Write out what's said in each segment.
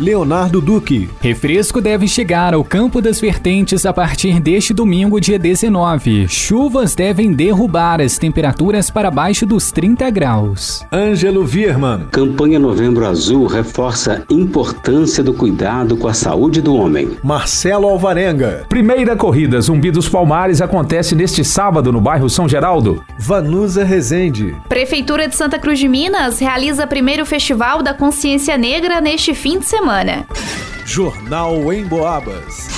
Leonardo Duque. Refresco deve chegar ao Campo das Vertentes a partir deste domingo, dia 19. Chuvas devem derrubar as temperaturas para baixo dos 30 graus. Ângelo Vierman. Campanha Novembro Azul reforça a importância do cuidado com a saúde do homem. Marcelo Alvarenga. Primeira corrida Zumbi dos Palmares acontece neste sábado no bairro São Geraldo. Vanusa Rezende. Prefeitura de Santa Cruz de Minas realiza primeiro Festival da Consciência Negra neste fim de semana semana. Jornal em Boabas.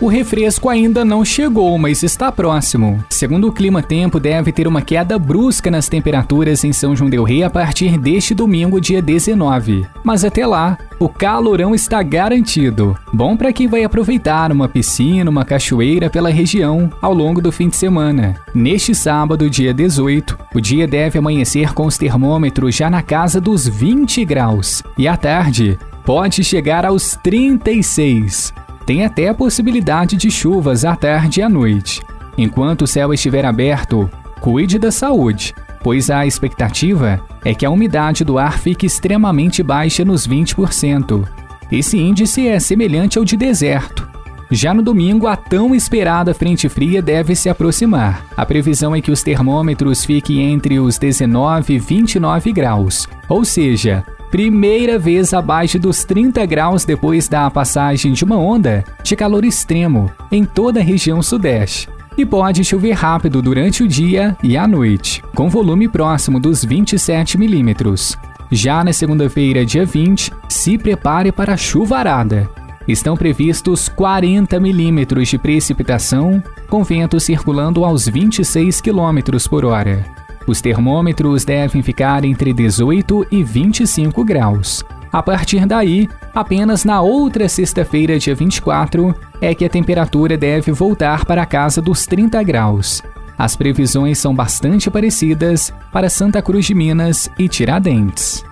O refresco ainda não chegou, mas está próximo. Segundo o Clima Tempo, deve ter uma queda brusca nas temperaturas em São João del Rei a partir deste domingo, dia 19. Mas até lá, o calorão está garantido. Bom para quem vai aproveitar uma piscina, uma cachoeira pela região ao longo do fim de semana. Neste sábado, dia 18, o dia deve amanhecer com os termômetros já na casa dos 20 graus. E à tarde, pode chegar aos 36. Tem até a possibilidade de chuvas à tarde e à noite. Enquanto o céu estiver aberto, cuide da saúde, pois a expectativa é que a umidade do ar fique extremamente baixa nos 20%. Esse índice é semelhante ao de deserto. Já no domingo, a tão esperada frente fria deve se aproximar. A previsão é que os termômetros fiquem entre os 19 e 29 graus, ou seja, primeira vez abaixo dos 30 graus depois da passagem de uma onda de calor extremo em toda a região sudeste. E pode chover rápido durante o dia e a noite, com volume próximo dos 27 milímetros. Já na segunda-feira, dia 20, se prepare para a chuvarada. Estão previstos 40 milímetros de precipitação, com vento circulando aos 26 quilômetros por hora. Os termômetros devem ficar entre 18 e 25 graus. A partir daí, apenas na outra sexta-feira, dia 24, é que a temperatura deve voltar para a casa dos 30 graus. As previsões são bastante parecidas para Santa Cruz de Minas e Tiradentes.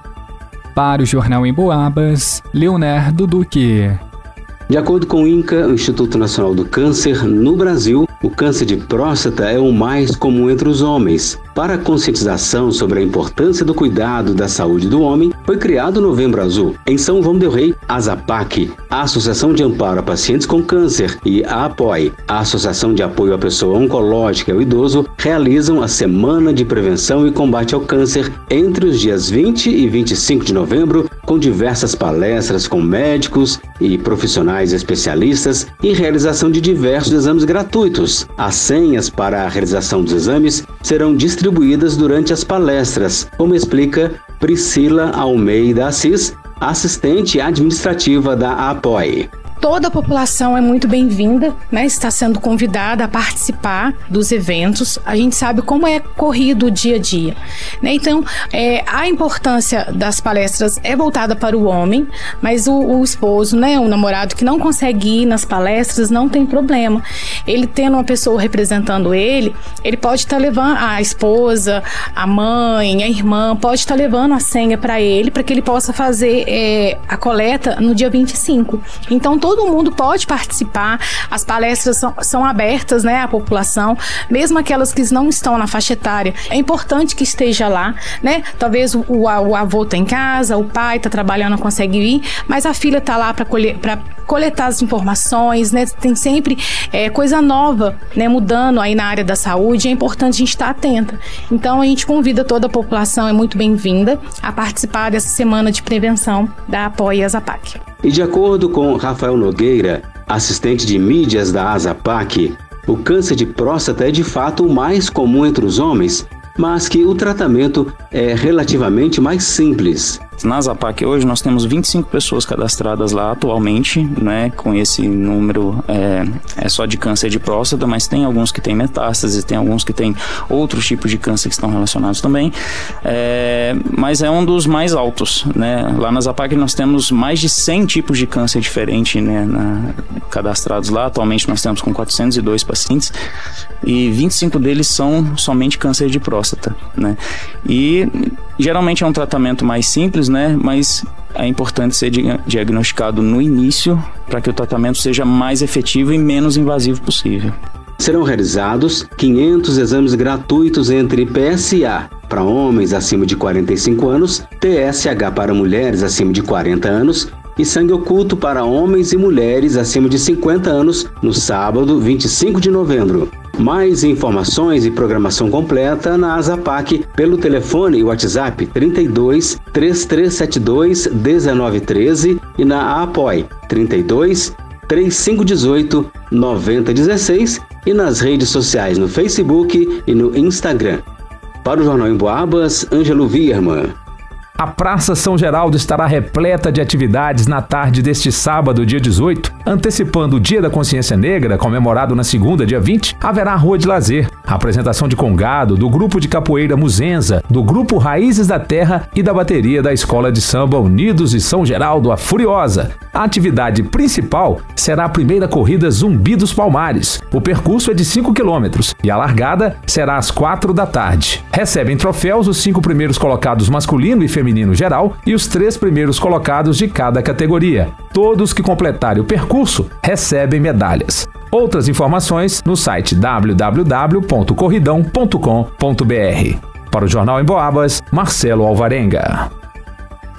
Para o Jornal em Boabas, Leonardo Duque. De acordo com o INCA, o Instituto Nacional do Câncer, no Brasil, o câncer de próstata é o mais comum entre os homens. Para a conscientização sobre a importância do cuidado da saúde do homem, foi criado o Novembro Azul. Em São João del Rei, a ZAPAC, a Associação de Amparo a Pacientes com Câncer, e a APOI, a Associação de Apoio à Pessoa Oncológica e ao Idoso, realizam a Semana de Prevenção e Combate ao Câncer entre os dias 20 e 25 de novembro, com diversas palestras com médicos e profissionais especialistas e realização de diversos exames gratuitos. As senhas para a realização dos exames serão distribuídas durante as palestras, como explica Priscila Almeida Assis, assistente administrativa da APOI toda a população é muito bem-vinda, né? Está sendo convidada a participar dos eventos. A gente sabe como é corrido o dia a dia, né? Então, é, a importância das palestras é voltada para o homem, mas o, o esposo, né, o namorado que não consegue ir nas palestras, não tem problema. Ele tendo uma pessoa representando ele, ele pode estar tá levando a esposa, a mãe, a irmã, pode estar tá levando a senha para ele, para que ele possa fazer é, a coleta no dia 25. Então, todo todo mundo pode participar, as palestras são, são abertas né, à população, mesmo aquelas que não estão na faixa etária. É importante que esteja lá, né? Talvez o, o, o avô está em casa, o pai está trabalhando, não consegue ir, mas a filha está lá para coletar as informações, né? Tem sempre é, coisa nova, né? Mudando aí na área da saúde, é importante a gente estar tá atenta. Então a gente convida toda a população, é muito bem-vinda a participar dessa semana de prevenção da Apoia Zapac. E de acordo com Rafael Nogueira, assistente de mídias da ASAPAC, o câncer de próstata é de fato o mais comum entre os homens, mas que o tratamento é relativamente mais simples. Na Zapac hoje nós temos 25 pessoas cadastradas lá atualmente, né, com esse número é, é só de câncer de próstata, mas tem alguns que têm metástase, tem alguns que têm outros tipos de câncer que estão relacionados também, é, mas é um dos mais altos, né, lá na Zapac nós temos mais de 100 tipos de câncer diferentes, né, na, cadastrados lá, atualmente nós temos com 402 pacientes e 25 deles são somente câncer de próstata, né, e geralmente é um tratamento mais simples, né? Mas é importante ser diagnosticado no início para que o tratamento seja mais efetivo e menos invasivo possível. Serão realizados 500 exames gratuitos entre PSA para homens acima de 45 anos, TSH para mulheres acima de 40 anos e sangue oculto para homens e mulheres acima de 50 anos no sábado 25 de novembro. Mais informações e programação completa na Azapac pelo telefone e WhatsApp 32 3372 1913 e na APOI 32 3518 9016 e nas redes sociais no Facebook e no Instagram. Para o Jornal em Boabas, Ângelo Vierman. A Praça São Geraldo estará repleta de atividades na tarde deste sábado, dia 18. Antecipando o Dia da Consciência Negra, comemorado na segunda, dia 20, haverá rua de lazer, apresentação de congado, do grupo de capoeira Muzenza, do grupo Raízes da Terra e da bateria da Escola de Samba Unidos e São Geraldo, a Furiosa. A atividade principal será a primeira corrida Zumbi dos Palmares. O percurso é de 5 quilômetros e a largada será às 4 da tarde. Recebem troféus os cinco primeiros colocados masculino e feminino geral e os três primeiros colocados de cada categoria. Todos que completarem o percurso recebem medalhas. Outras informações no site www.corridão.com.br. Para o Jornal em Boabas, Marcelo Alvarenga.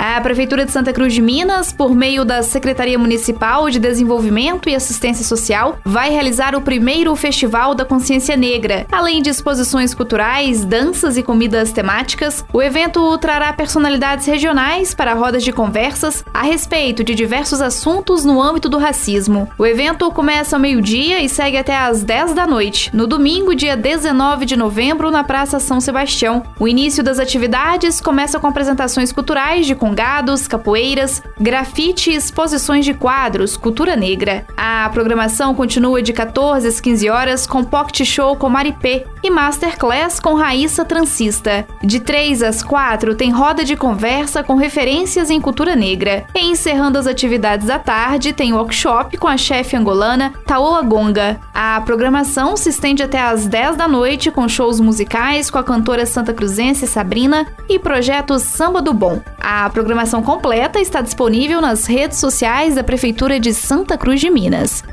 A Prefeitura de Santa Cruz de Minas, por meio da Secretaria Municipal de Desenvolvimento e Assistência Social, vai realizar o primeiro Festival da Consciência Negra. Além de exposições culturais, danças e comidas temáticas, o evento trará personalidades regionais para rodas de conversas a respeito de diversos assuntos no âmbito do racismo. O evento começa ao meio-dia e segue até às 10 da noite, no domingo, dia 19 de novembro, na Praça São Sebastião. O início das atividades começa com apresentações culturais de congados, capoeiras, grafite e exposições de quadros, cultura negra. A programação continua de 14 às 15 horas com pocket show com Maripê e masterclass com Raíssa Transista. De 3 às 4 tem roda de conversa com referências em cultura negra. E encerrando as atividades da tarde, tem workshop com a chefe angolana Taoa Gonga. A programação se estende até às 10 da noite com shows musicais com a cantora santa cruzense Sabrina e projeto Samba do Bom. A programação completa está disponível nas redes sociais da Prefeitura de Santa Cruz de Minas.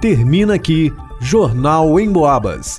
Termina aqui Jornal em Boabas.